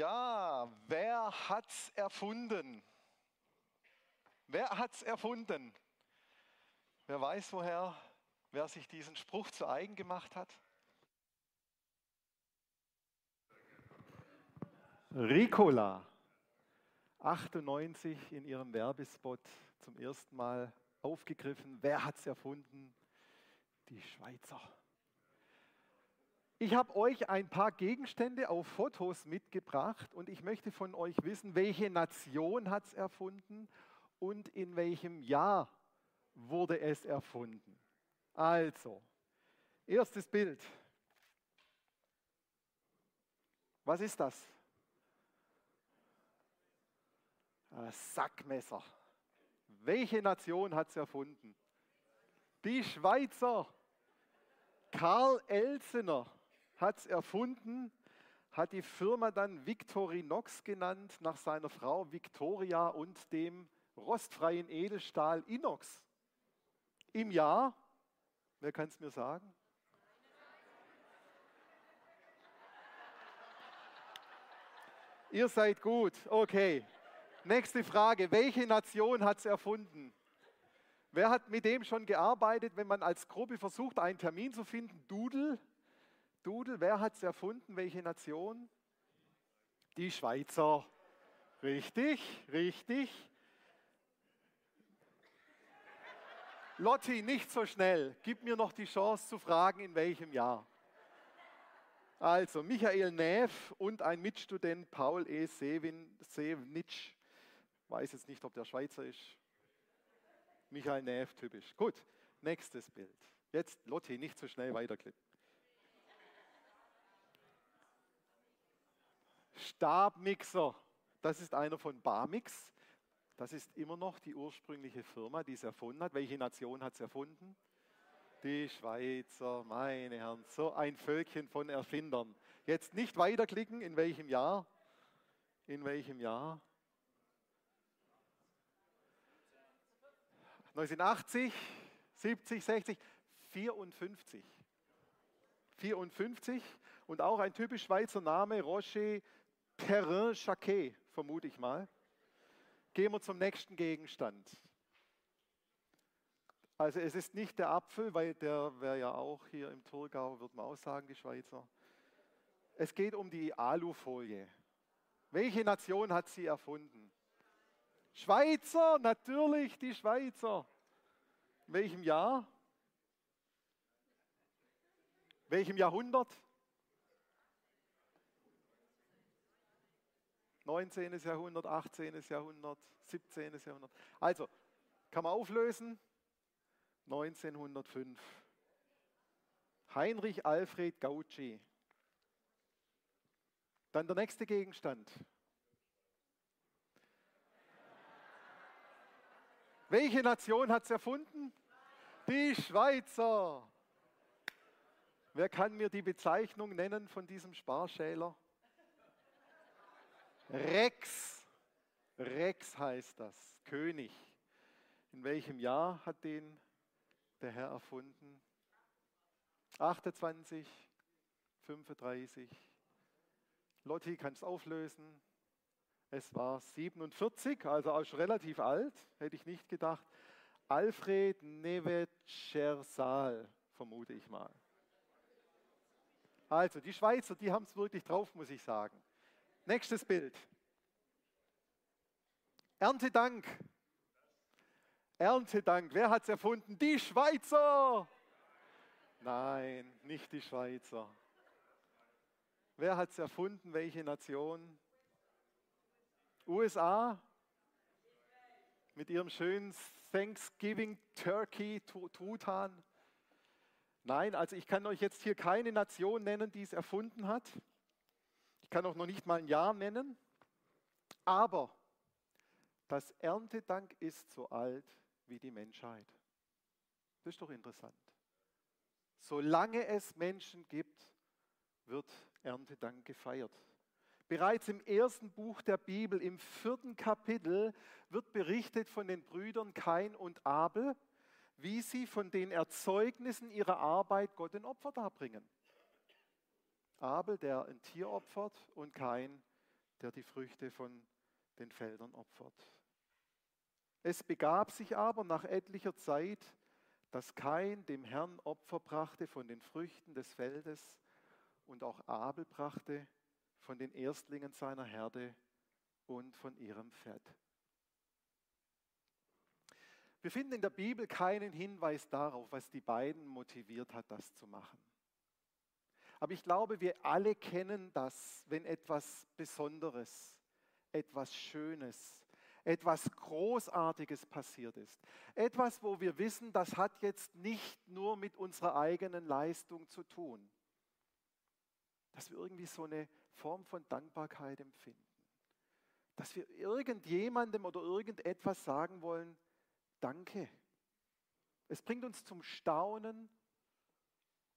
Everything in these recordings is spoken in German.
Ja, wer hat's erfunden? Wer hat's erfunden? Wer weiß, woher, wer sich diesen Spruch zu eigen gemacht hat? Ricola, 98 in ihrem Werbespot zum ersten Mal aufgegriffen. Wer hat's erfunden? Die Schweizer. Ich habe euch ein paar Gegenstände auf Fotos mitgebracht und ich möchte von euch wissen, welche Nation hat es erfunden und in welchem Jahr wurde es erfunden. Also, erstes Bild. Was ist das? Ein Sackmesser. Welche Nation hat es erfunden? Die Schweizer. Karl Elsener hat es erfunden, hat die Firma dann Victorinox genannt, nach seiner Frau Victoria und dem rostfreien Edelstahl Inox. Im Jahr, wer kann es mir sagen? Ihr seid gut, okay. Nächste Frage, welche Nation hat es erfunden? Wer hat mit dem schon gearbeitet, wenn man als Gruppe versucht, einen Termin zu finden? Doodle? Dudel, wer hat es erfunden? Welche Nation? Die Schweizer. Richtig, richtig. Lotti, nicht so schnell. Gib mir noch die Chance zu fragen, in welchem Jahr. Also, Michael Neff und ein Mitstudent Paul E. Sevenitsch. Weiß jetzt nicht, ob der Schweizer ist. Michael Neff, typisch. Gut, nächstes Bild. Jetzt, Lotti, nicht so schnell weiterklippen. Stabmixer, das ist einer von Barmix. Das ist immer noch die ursprüngliche Firma, die es erfunden hat. Welche Nation hat es erfunden? Die Schweizer, meine Herren, so ein Völkchen von Erfindern. Jetzt nicht weiterklicken, in welchem Jahr? In welchem Jahr? 1980, 70, 60, 54. 54 und auch ein typisch Schweizer Name, Rocher Terrain Jacquet, vermute ich mal. Gehen wir zum nächsten Gegenstand. Also es ist nicht der Apfel, weil der wäre ja auch hier im Thurgau, würde man auch sagen, die Schweizer. Es geht um die Alufolie. Welche Nation hat sie erfunden? Schweizer, natürlich die Schweizer. In welchem Jahr? Welchem Jahrhundert? 19. Jahrhundert, 18. Jahrhundert, 17. Jahrhundert. Also, kann man auflösen? 1905. Heinrich Alfred Gauci. Dann der nächste Gegenstand. Welche Nation hat es erfunden? Die Schweizer. Wer kann mir die Bezeichnung nennen von diesem Sparschäler? Rex. Rex heißt das, König. In welchem Jahr hat den der Herr erfunden? 28, 35. Lotti kann es auflösen. Es war 47, also auch schon relativ alt, hätte ich nicht gedacht. Alfred Nevetschersal, vermute ich mal. Also, die Schweizer, die haben es wirklich drauf, muss ich sagen. Nächstes Bild. Erntedank. Erntedank. Wer hat es erfunden? Die Schweizer. Nein, nicht die Schweizer. Wer hat es erfunden? Welche Nation? USA mit ihrem schönen Thanksgiving Turkey Truthahn. Nein, also ich kann euch jetzt hier keine Nation nennen, die es erfunden hat. Ich kann auch noch nicht mal ein Jahr nennen. Aber das Erntedank ist so alt wie die Menschheit. Das ist doch interessant. Solange es Menschen gibt, wird Erntedank gefeiert. Bereits im ersten Buch der Bibel, im vierten Kapitel, wird berichtet von den Brüdern Kain und Abel, wie sie von den Erzeugnissen ihrer Arbeit Gott ein Opfer darbringen. Abel, der ein Tier opfert und Kain, der die Früchte von den Feldern opfert. Es begab sich aber nach etlicher Zeit, dass Kain dem Herrn Opfer brachte von den Früchten des Feldes und auch Abel brachte von den Erstlingen seiner Herde und von ihrem Fett. Wir finden in der Bibel keinen Hinweis darauf, was die beiden motiviert hat, das zu machen. Aber ich glaube, wir alle kennen das, wenn etwas Besonderes, etwas Schönes, etwas Großartiges passiert ist. Etwas, wo wir wissen, das hat jetzt nicht nur mit unserer eigenen Leistung zu tun. Dass wir irgendwie so eine Form von Dankbarkeit empfinden. Dass wir irgendjemandem oder irgendetwas sagen wollen, danke. Es bringt uns zum Staunen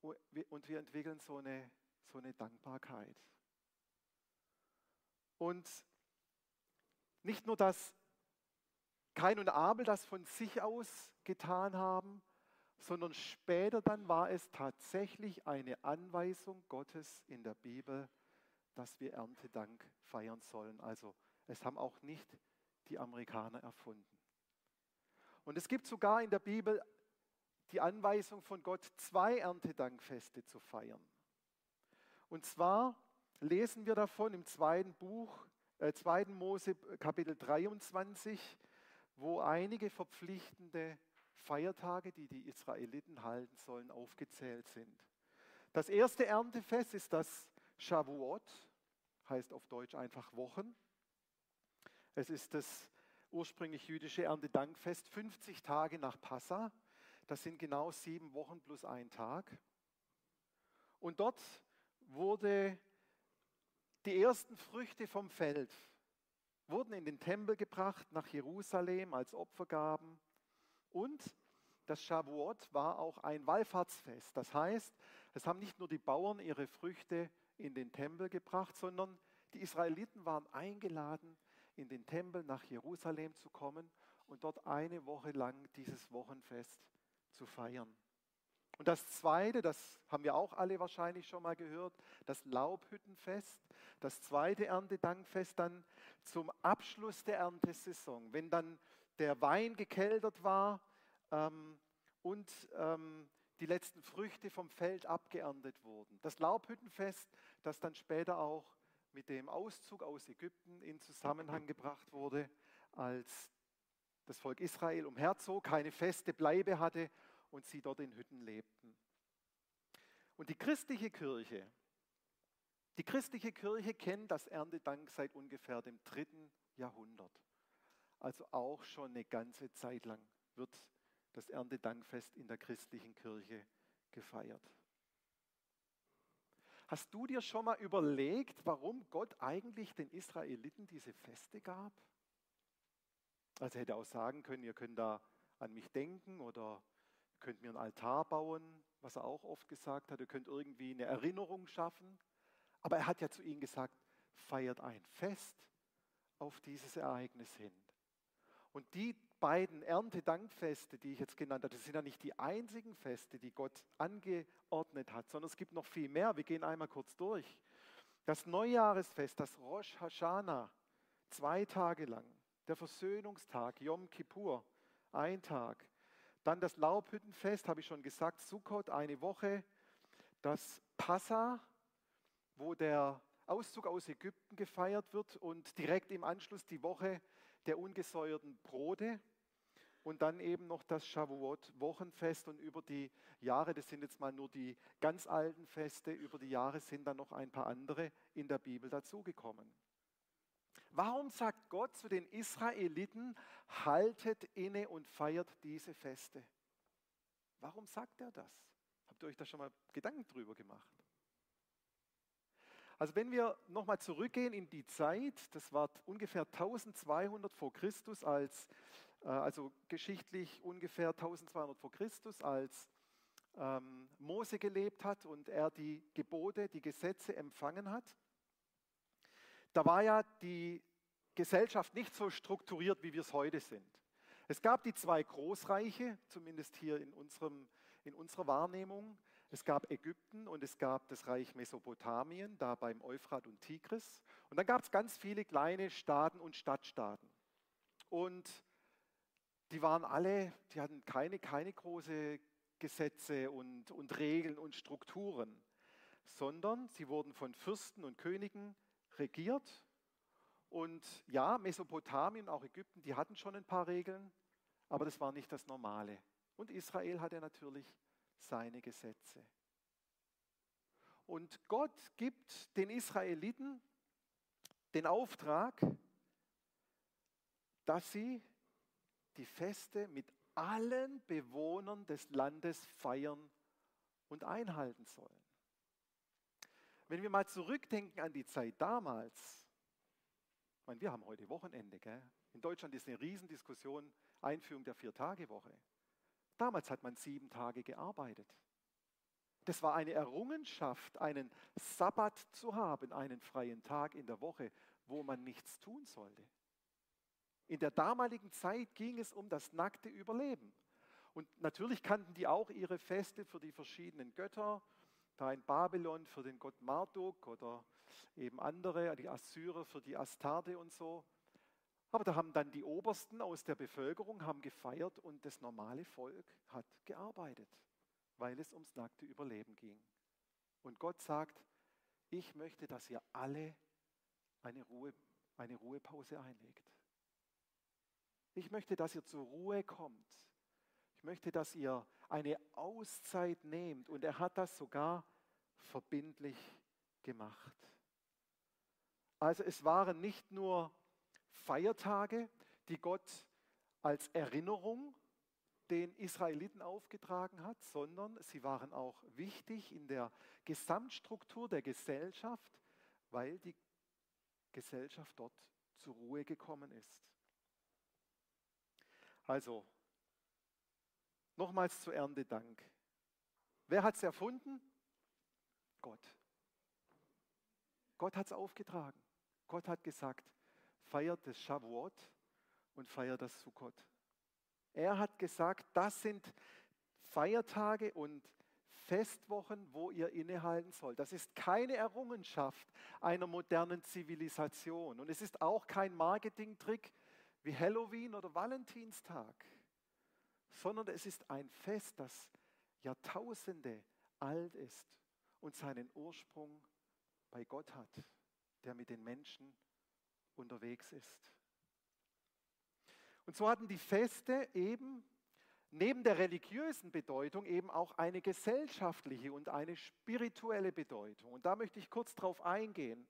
und wir entwickeln so eine, so eine Dankbarkeit. Und nicht nur, dass Kain und Abel das von sich aus getan haben, sondern später dann war es tatsächlich eine Anweisung Gottes in der Bibel, dass wir Erntedank feiern sollen. Also es haben auch nicht die Amerikaner erfunden. Und es gibt sogar in der Bibel die Anweisung von Gott, zwei Erntedankfeste zu feiern. Und zwar lesen wir davon im zweiten Buch, äh, 2. Mose Kapitel 23, wo einige verpflichtende Feiertage, die die Israeliten halten sollen, aufgezählt sind. Das erste Erntefest ist das Shavuot, heißt auf Deutsch einfach Wochen. Es ist das ursprünglich jüdische Erntedankfest, 50 Tage nach Passa. Das sind genau sieben Wochen plus ein Tag. Und dort wurde die ersten Früchte vom Feld wurden in den Tempel gebracht nach Jerusalem als Opfergaben. Und das Shavuot war auch ein Wallfahrtsfest. Das heißt, es haben nicht nur die Bauern ihre Früchte in den Tempel gebracht, sondern die Israeliten waren eingeladen, in den Tempel nach Jerusalem zu kommen und dort eine Woche lang dieses Wochenfest zu feiern. Und das Zweite, das haben wir auch alle wahrscheinlich schon mal gehört, das Laubhüttenfest, das zweite Erntedankfest dann zum Abschluss der Erntesaison, wenn dann der Wein gekeltert war ähm, und ähm, die letzten Früchte vom Feld abgeerntet wurden. Das Laubhüttenfest, das dann später auch mit dem Auszug aus Ägypten in Zusammenhang gebracht wurde, als das Volk Israel umherzog, keine feste Bleibe hatte und sie dort in Hütten lebten. Und die christliche Kirche, die christliche Kirche kennt das Erntedank seit ungefähr dem dritten Jahrhundert. Also auch schon eine ganze Zeit lang wird das Erntedankfest in der christlichen Kirche gefeiert. Hast du dir schon mal überlegt, warum Gott eigentlich den Israeliten diese Feste gab? Also hätte auch sagen können, ihr könnt da an mich denken oder ihr könnt mir einen Altar bauen, was er auch oft gesagt hat, ihr könnt irgendwie eine Erinnerung schaffen. Aber er hat ja zu ihnen gesagt, feiert ein Fest auf dieses Ereignis hin. Und die beiden Erntedankfeste, die ich jetzt genannt habe, das sind ja nicht die einzigen Feste, die Gott angeordnet hat, sondern es gibt noch viel mehr. Wir gehen einmal kurz durch. Das Neujahresfest, das Rosh Hashanah, zwei Tage lang der Versöhnungstag, Yom Kippur, ein Tag. Dann das Laubhüttenfest, habe ich schon gesagt, Sukkot, eine Woche. Das Passa, wo der Auszug aus Ägypten gefeiert wird und direkt im Anschluss die Woche der ungesäuerten Brote. Und dann eben noch das Shavuot-Wochenfest und über die Jahre, das sind jetzt mal nur die ganz alten Feste, über die Jahre sind dann noch ein paar andere in der Bibel dazugekommen. Warum sagt Gott zu den Israeliten, haltet inne und feiert diese Feste? Warum sagt er das? Habt ihr euch da schon mal Gedanken drüber gemacht? Also wenn wir nochmal zurückgehen in die Zeit, das war ungefähr 1200 vor Christus, als, äh, also geschichtlich ungefähr 1200 vor Christus, als ähm, Mose gelebt hat und er die Gebote, die Gesetze empfangen hat da war ja die Gesellschaft nicht so strukturiert, wie wir es heute sind. Es gab die zwei Großreiche, zumindest hier in, unserem, in unserer Wahrnehmung. Es gab Ägypten und es gab das Reich Mesopotamien, da beim Euphrat und Tigris. Und dann gab es ganz viele kleine Staaten und Stadtstaaten. Und die waren alle, die hatten keine, keine große Gesetze und, und Regeln und Strukturen, sondern sie wurden von Fürsten und Königen regiert. Und ja, Mesopotamien, auch Ägypten, die hatten schon ein paar Regeln, aber das war nicht das Normale. Und Israel hatte natürlich seine Gesetze. Und Gott gibt den Israeliten den Auftrag, dass sie die Feste mit allen Bewohnern des Landes feiern und einhalten sollen. Wenn wir mal zurückdenken an die Zeit damals, ich meine, wir haben heute Wochenende, gell? in Deutschland ist eine Riesendiskussion, Einführung der Vier-Tage-Woche. Damals hat man sieben Tage gearbeitet. Das war eine Errungenschaft, einen Sabbat zu haben, einen freien Tag in der Woche, wo man nichts tun sollte. In der damaligen Zeit ging es um das nackte Überleben. Und natürlich kannten die auch ihre Feste für die verschiedenen Götter, da in Babylon für den Gott Marduk oder eben andere, die Assyrer für die Astarte und so. Aber da haben dann die Obersten aus der Bevölkerung haben gefeiert und das normale Volk hat gearbeitet, weil es ums nackte Überleben ging. Und Gott sagt, ich möchte, dass ihr alle eine, Ruhe, eine Ruhepause einlegt. Ich möchte, dass ihr zur Ruhe kommt. Ich möchte, dass ihr eine Auszeit nehmt. Und er hat das sogar verbindlich gemacht. Also es waren nicht nur Feiertage, die Gott als Erinnerung den Israeliten aufgetragen hat, sondern sie waren auch wichtig in der Gesamtstruktur der Gesellschaft, weil die Gesellschaft dort zur Ruhe gekommen ist. Also, nochmals zu Erntedank. Wer hat es erfunden? Gott. Gott hat es aufgetragen. Gott hat gesagt, feiert das Shavuot und feiert das Sukkot. Er hat gesagt, das sind Feiertage und Festwochen, wo ihr innehalten sollt. Das ist keine Errungenschaft einer modernen Zivilisation. Und es ist auch kein Marketingtrick, wie Halloween oder Valentinstag, sondern es ist ein Fest, das Jahrtausende alt ist und seinen Ursprung bei Gott hat, der mit den Menschen unterwegs ist. Und so hatten die Feste eben neben der religiösen Bedeutung eben auch eine gesellschaftliche und eine spirituelle Bedeutung. Und da möchte ich kurz darauf eingehen.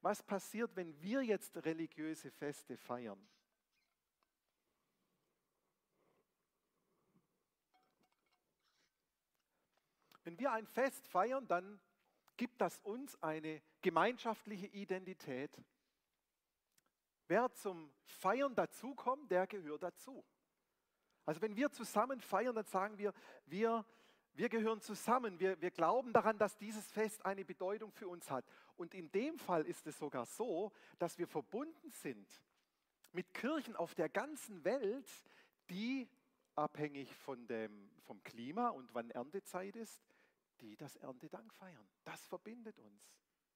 Was passiert, wenn wir jetzt religiöse Feste feiern? Wenn wir ein Fest feiern, dann gibt das uns eine gemeinschaftliche Identität. Wer zum Feiern dazukommt, der gehört dazu. Also wenn wir zusammen feiern, dann sagen wir, wir, wir gehören zusammen. Wir, wir glauben daran, dass dieses Fest eine Bedeutung für uns hat. Und in dem Fall ist es sogar so, dass wir verbunden sind mit Kirchen auf der ganzen Welt, die abhängig von dem, vom Klima und wann Erntezeit ist, die das Erntedank feiern. Das verbindet uns.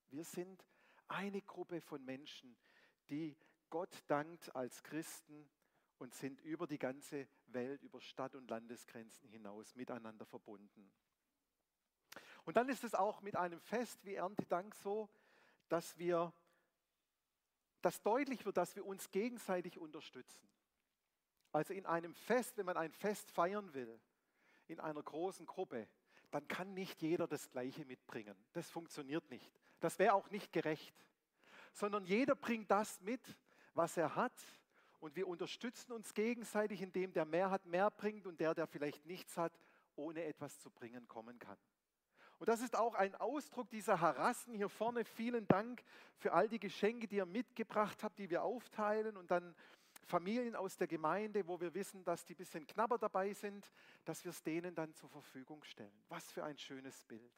Wir sind eine Gruppe von Menschen, die Gott dankt als Christen und sind über die ganze Welt, über Stadt- und Landesgrenzen hinaus miteinander verbunden. Und dann ist es auch mit einem Fest wie Erntedank so, dass wir, dass deutlich wird, dass wir uns gegenseitig unterstützen. Also in einem Fest, wenn man ein Fest feiern will, in einer großen Gruppe, dann kann nicht jeder das Gleiche mitbringen. Das funktioniert nicht. Das wäre auch nicht gerecht. Sondern jeder bringt das mit, was er hat. Und wir unterstützen uns gegenseitig, indem der mehr hat, mehr bringt und der, der vielleicht nichts hat, ohne etwas zu bringen, kommen kann. Und das ist auch ein Ausdruck dieser Harassen hier vorne. Vielen Dank für all die Geschenke, die ihr mitgebracht habt, die wir aufteilen und dann Familien aus der Gemeinde, wo wir wissen, dass die ein bisschen knapper dabei sind, dass wir es denen dann zur Verfügung stellen. Was für ein schönes Bild.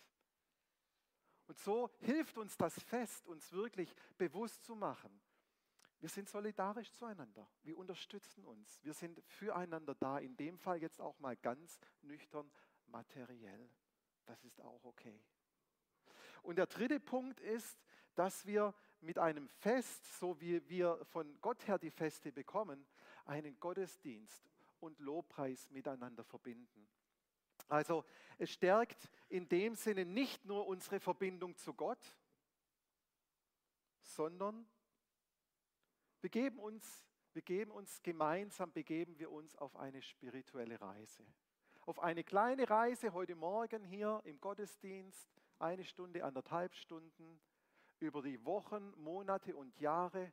Und so hilft uns das Fest, uns wirklich bewusst zu machen. Wir sind solidarisch zueinander. Wir unterstützen uns. Wir sind füreinander da. In dem Fall jetzt auch mal ganz nüchtern materiell. das ist auch okay. Und der dritte Punkt ist, dass wir mit einem Fest, so wie wir von Gott her die Feste bekommen, einen Gottesdienst und Lobpreis miteinander verbinden. Also es stärkt in dem Sinne nicht nur unsere Verbindung zu Gott, sondern wir geben uns, wir geben uns gemeinsam, begeben wir uns auf eine spirituelle Reise. Auf eine kleine Reise heute Morgen hier im Gottesdienst, eine Stunde, anderthalb Stunden, über die Wochen, Monate und Jahre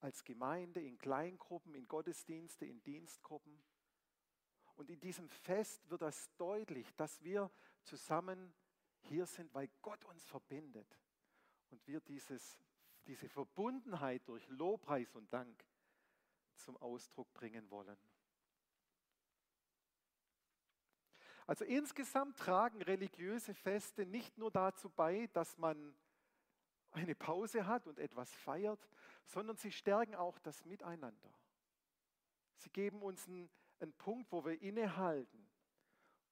als Gemeinde in Kleingruppen, in Gottesdienste, in Dienstgruppen. Und in diesem Fest wird das deutlich, dass wir zusammen hier sind, weil Gott uns verbindet und wir dieses, diese Verbundenheit durch Lobpreis und Dank zum Ausdruck bringen wollen. Also insgesamt tragen religiöse Feste nicht nur dazu bei, dass man eine Pause hat und etwas feiert, sondern sie stärken auch das Miteinander. Sie geben uns einen, einen Punkt, wo wir innehalten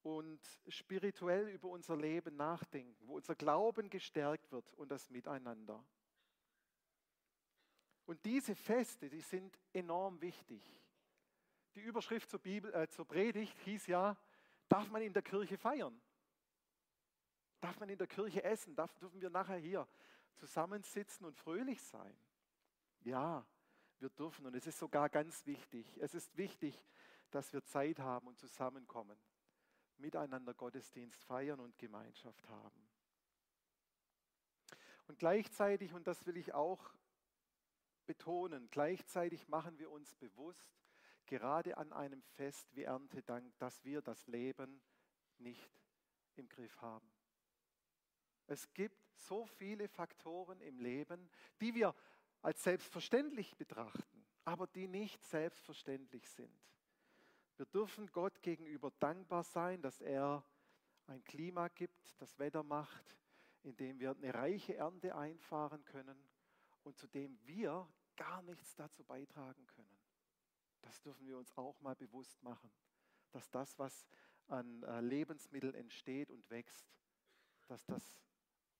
und spirituell über unser Leben nachdenken, wo unser Glauben gestärkt wird und das Miteinander. Und diese Feste, die sind enorm wichtig. Die Überschrift zur, Bibel, äh, zur Predigt hieß ja, darf man in der Kirche feiern? Darf man in der Kirche essen? Darf, dürfen wir nachher hier zusammensitzen und fröhlich sein? Ja, wir dürfen und es ist sogar ganz wichtig. Es ist wichtig, dass wir Zeit haben und zusammenkommen, miteinander Gottesdienst feiern und Gemeinschaft haben. Und gleichzeitig, und das will ich auch betonen, gleichzeitig machen wir uns bewusst, gerade an einem Fest wie Erntedank, dass wir das Leben nicht im Griff haben. Es gibt so viele Faktoren im Leben, die wir als selbstverständlich betrachten, aber die nicht selbstverständlich sind. Wir dürfen Gott gegenüber dankbar sein, dass er ein Klima gibt, das Wetter macht, in dem wir eine reiche Ernte einfahren können und zu dem wir gar nichts dazu beitragen können. Das dürfen wir uns auch mal bewusst machen, dass das, was an äh, Lebensmitteln entsteht und wächst, dass das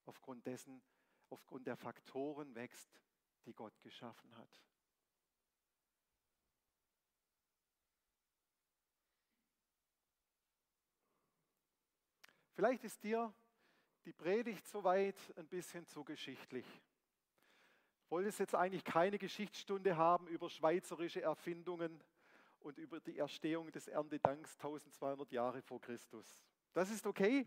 aufgrund dessen, aufgrund der Faktoren wächst, die Gott geschaffen hat. Vielleicht ist dir die Predigt soweit ein bisschen zu geschichtlich. Ich wollte jetzt eigentlich keine Geschichtsstunde haben über schweizerische Erfindungen und über die Erstehung des Erntedanks 1200 Jahre vor Christus. Das ist okay.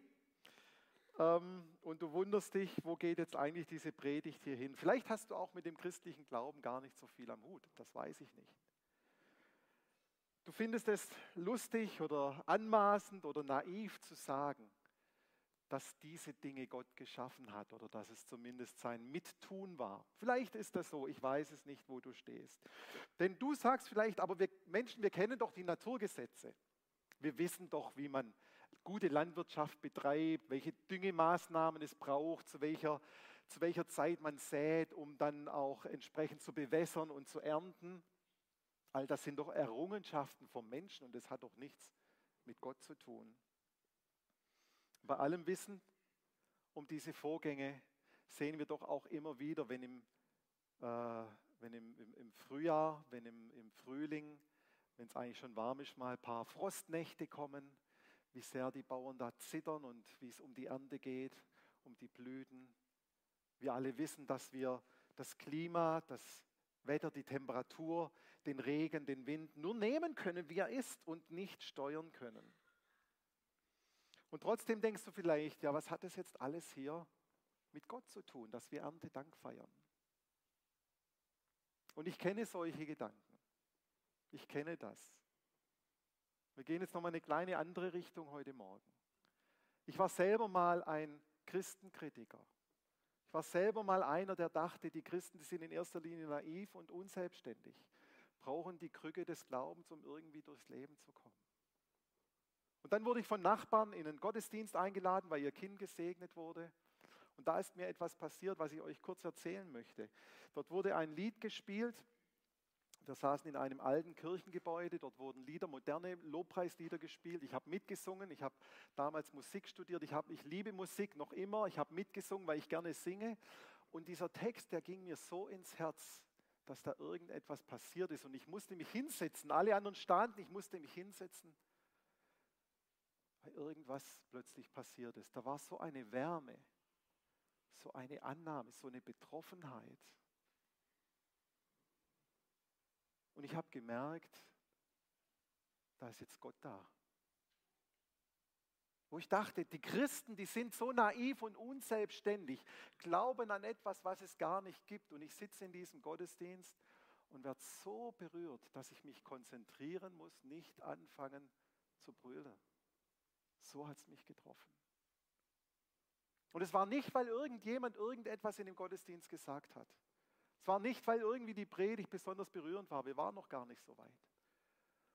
Ähm, und du wunderst dich, wo geht jetzt eigentlich diese Predigt hier hin? Vielleicht hast du auch mit dem christlichen Glauben gar nicht so viel am Hut, das weiß ich nicht. Du findest es lustig oder anmaßend oder naiv zu sagen, dass diese Dinge Gott geschaffen hat oder dass es zumindest sein Mittun war. Vielleicht ist das so, ich weiß es nicht, wo du stehst. Denn du sagst vielleicht, aber wir Menschen, wir kennen doch die Naturgesetze. Wir wissen doch, wie man gute Landwirtschaft betreibt, welche Düngemaßnahmen es braucht, zu welcher, zu welcher Zeit man sät, um dann auch entsprechend zu bewässern und zu ernten. All das sind doch Errungenschaften vom Menschen und das hat doch nichts mit Gott zu tun. Bei allem Wissen um diese Vorgänge sehen wir doch auch immer wieder, wenn im, äh, wenn im, im, im Frühjahr, wenn im, im Frühling, wenn es eigentlich schon warm ist, mal ein paar Frostnächte kommen, wie sehr die Bauern da zittern und wie es um die Ernte geht, um die Blüten. Wir alle wissen, dass wir das Klima, das Wetter, die Temperatur, den Regen, den Wind nur nehmen können, wie er ist und nicht steuern können. Und trotzdem denkst du vielleicht, ja, was hat das jetzt alles hier mit Gott zu tun, dass wir Erntedank feiern? Und ich kenne solche Gedanken. Ich kenne das. Wir gehen jetzt nochmal eine kleine andere Richtung heute Morgen. Ich war selber mal ein Christenkritiker. Ich war selber mal einer, der dachte, die Christen die sind in erster Linie naiv und unselbstständig, brauchen die Krücke des Glaubens, um irgendwie durchs Leben zu kommen. Und dann wurde ich von Nachbarn in einen Gottesdienst eingeladen, weil ihr Kind gesegnet wurde. Und da ist mir etwas passiert, was ich euch kurz erzählen möchte. Dort wurde ein Lied gespielt Wir saßen in einem alten Kirchengebäude, dort wurden Lieder, moderne Lobpreislieder gespielt. Ich habe mitgesungen, ich habe damals Musik studiert, ich, hab, ich liebe Musik noch immer, ich habe mitgesungen, weil ich gerne singe. Und dieser Text, der ging mir so ins Herz, dass da irgendetwas passiert ist. Und ich musste mich hinsetzen. Alle anderen standen, ich musste mich hinsetzen, weil irgendwas plötzlich passiert ist. Da war so eine Wärme, so eine Annahme, so eine Betroffenheit. Und ich habe gemerkt, da ist jetzt Gott da. Wo ich dachte, die Christen, die sind so naiv und unselbstständig, glauben an etwas, was es gar nicht gibt. Und ich sitze in diesem Gottesdienst und werde so berührt, dass ich mich konzentrieren muss, nicht anfangen zu brüllen. So hat es mich getroffen. Und es war nicht, weil irgendjemand irgendetwas in dem Gottesdienst gesagt hat. Es war nicht, weil irgendwie die Predigt besonders berührend war. Wir waren noch gar nicht so weit.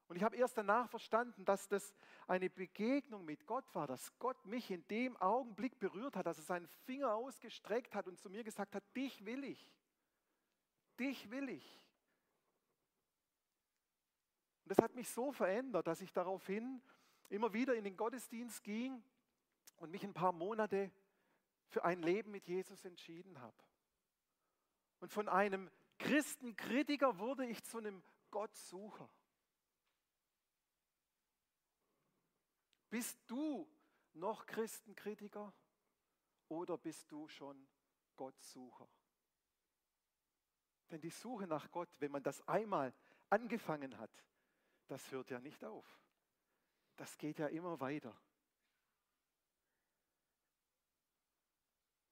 Und ich habe erst danach verstanden, dass das eine Begegnung mit Gott war, dass Gott mich in dem Augenblick berührt hat, dass er seinen Finger ausgestreckt hat und zu mir gesagt hat, dich will ich. Dich will ich. Und das hat mich so verändert, dass ich daraufhin immer wieder in den Gottesdienst ging und mich ein paar Monate für ein Leben mit Jesus entschieden habe. Und von einem Christenkritiker wurde ich zu einem Gottsucher. Bist du noch Christenkritiker oder bist du schon Gottsucher? Denn die Suche nach Gott, wenn man das einmal angefangen hat, das hört ja nicht auf. Das geht ja immer weiter.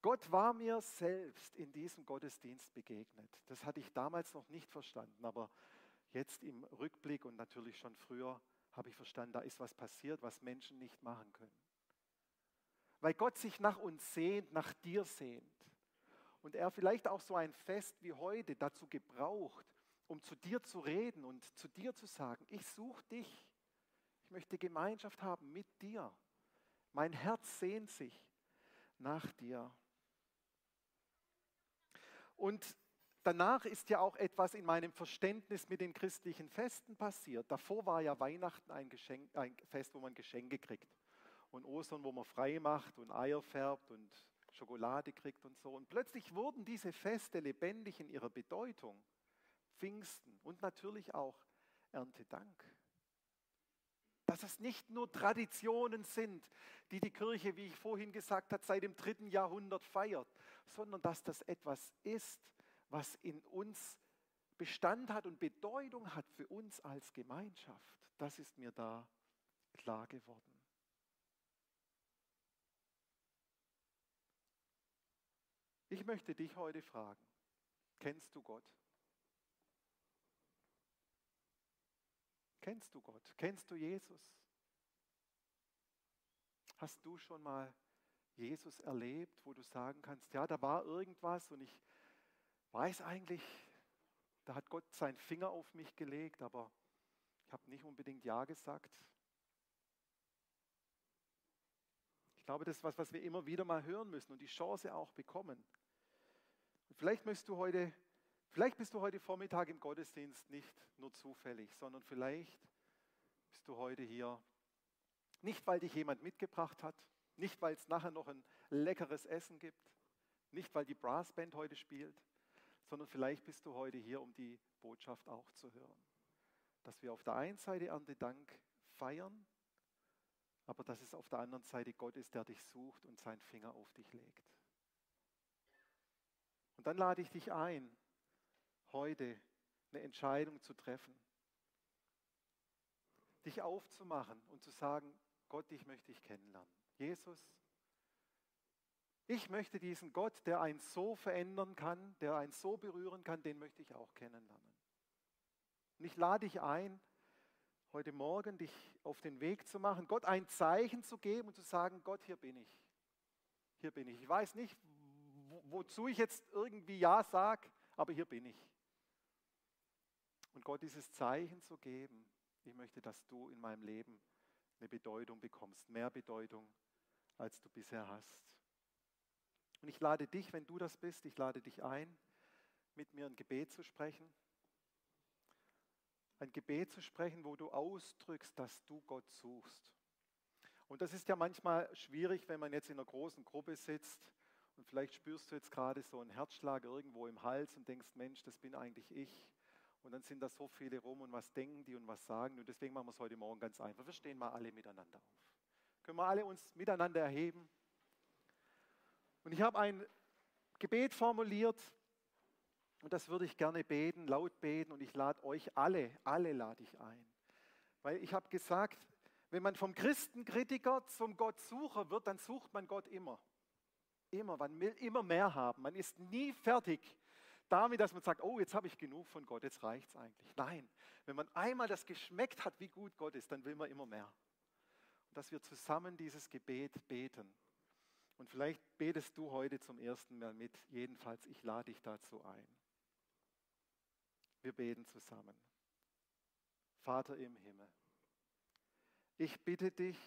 Gott war mir selbst in diesem Gottesdienst begegnet. Das hatte ich damals noch nicht verstanden, aber jetzt im Rückblick und natürlich schon früher habe ich verstanden, da ist was passiert, was Menschen nicht machen können. Weil Gott sich nach uns sehnt, nach dir sehnt. Und er vielleicht auch so ein Fest wie heute dazu gebraucht, um zu dir zu reden und zu dir zu sagen, ich suche dich. Ich möchte Gemeinschaft haben mit dir. Mein Herz sehnt sich nach dir. Und danach ist ja auch etwas in meinem Verständnis mit den christlichen Festen passiert. Davor war ja Weihnachten ein, Geschenk, ein Fest, wo man Geschenke kriegt. Und Ostern, wo man frei macht und Eier färbt und Schokolade kriegt und so. Und plötzlich wurden diese Feste lebendig in ihrer Bedeutung. Pfingsten und natürlich auch Erntedank. Dass es nicht nur Traditionen sind, die die Kirche, wie ich vorhin gesagt habe, seit dem dritten Jahrhundert feiert, sondern dass das etwas ist, was in uns Bestand hat und Bedeutung hat für uns als Gemeinschaft. Das ist mir da klar geworden. Ich möchte dich heute fragen, kennst du Gott? Kennst du Gott? Kennst du Jesus? Hast du schon mal Jesus erlebt, wo du sagen kannst, ja, da war irgendwas und ich weiß eigentlich, da hat Gott seinen Finger auf mich gelegt, aber ich habe nicht unbedingt Ja gesagt. Ich glaube, das ist was, was wir immer wieder mal hören müssen und die Chance auch bekommen. Und vielleicht möchtest du heute, vielleicht bist du heute Vormittag im Gottesdienst nicht nur zufällig, sondern vielleicht bist du heute hier nicht, weil dich jemand mitgebracht hat, nicht, weil es nachher noch ein leckeres Essen gibt, nicht, weil die Brassband heute spielt, sondern vielleicht bist du heute hier, um die Botschaft auch zu hören. Dass wir auf der einen Seite Erntedank feiern, aber dass es auf der anderen Seite Gott ist, der dich sucht und seinen Finger auf dich legt. Und dann lade ich dich ein, heute eine Entscheidung zu treffen, dich aufzumachen und zu sagen, Gott, ich möchte dich kennenlernen. Jesus, ich möchte diesen Gott, der einen so verändern kann, der einen so berühren kann, den möchte ich auch kennenlernen. Und ich lade dich ein, heute Morgen dich auf den Weg zu machen, Gott ein Zeichen zu geben und zu sagen, Gott, hier bin ich. Hier bin ich. Ich weiß nicht, wozu ich jetzt irgendwie Ja sage, aber hier bin ich. Und Gott dieses Zeichen zu geben, ich möchte, dass du in meinem Leben eine Bedeutung bekommst, mehr Bedeutung, als du bisher hast. Und ich lade dich, wenn du das bist, ich lade dich ein, mit mir ein Gebet zu sprechen. ein Gebet zu sprechen, wo du ausdrückst, dass du Gott suchst. Und das ist ja manchmal schwierig, wenn man jetzt in einer großen Gruppe sitzt und vielleicht spürst du jetzt gerade so einen Herzschlag irgendwo im Hals und denkst, Mensch, das bin eigentlich ich. Und dann sind da so viele rum und was denken die und was sagen. Und deswegen machen wir es heute Morgen ganz einfach. Wir stehen mal alle miteinander auf. Können wir alle uns miteinander erheben? Und ich habe ein Gebet formuliert und das würde ich gerne beten, laut beten. Und ich lade euch alle, alle lade ich ein. Weil ich habe gesagt, wenn man vom Christenkritiker zum Gottsucher wird, dann sucht man Gott immer. Immer, man will immer mehr haben. Man ist nie fertig damit, dass man sagt, oh, jetzt habe ich genug von Gott, jetzt reicht es eigentlich. Nein, wenn man einmal das geschmeckt hat, wie gut Gott ist, dann will man immer mehr. Und dass wir zusammen dieses Gebet beten. Und vielleicht betest du heute zum ersten Mal mit. Jedenfalls, ich lade dich dazu ein. Wir beten zusammen. Vater im Himmel, ich bitte dich,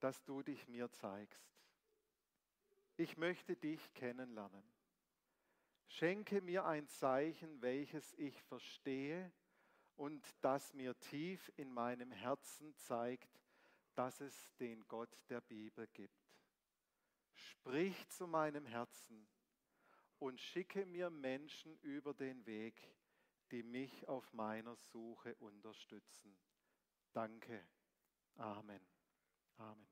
dass du dich mir zeigst. Ich möchte dich kennenlernen. Schenke mir ein Zeichen, welches ich verstehe und das mir tief in meinem Herzen zeigt, dass es den Gott der Bibel gibt. Sprich zu meinem Herzen und schicke mir Menschen über den Weg, die mich auf meiner Suche unterstützen. Danke. Amen. Amen.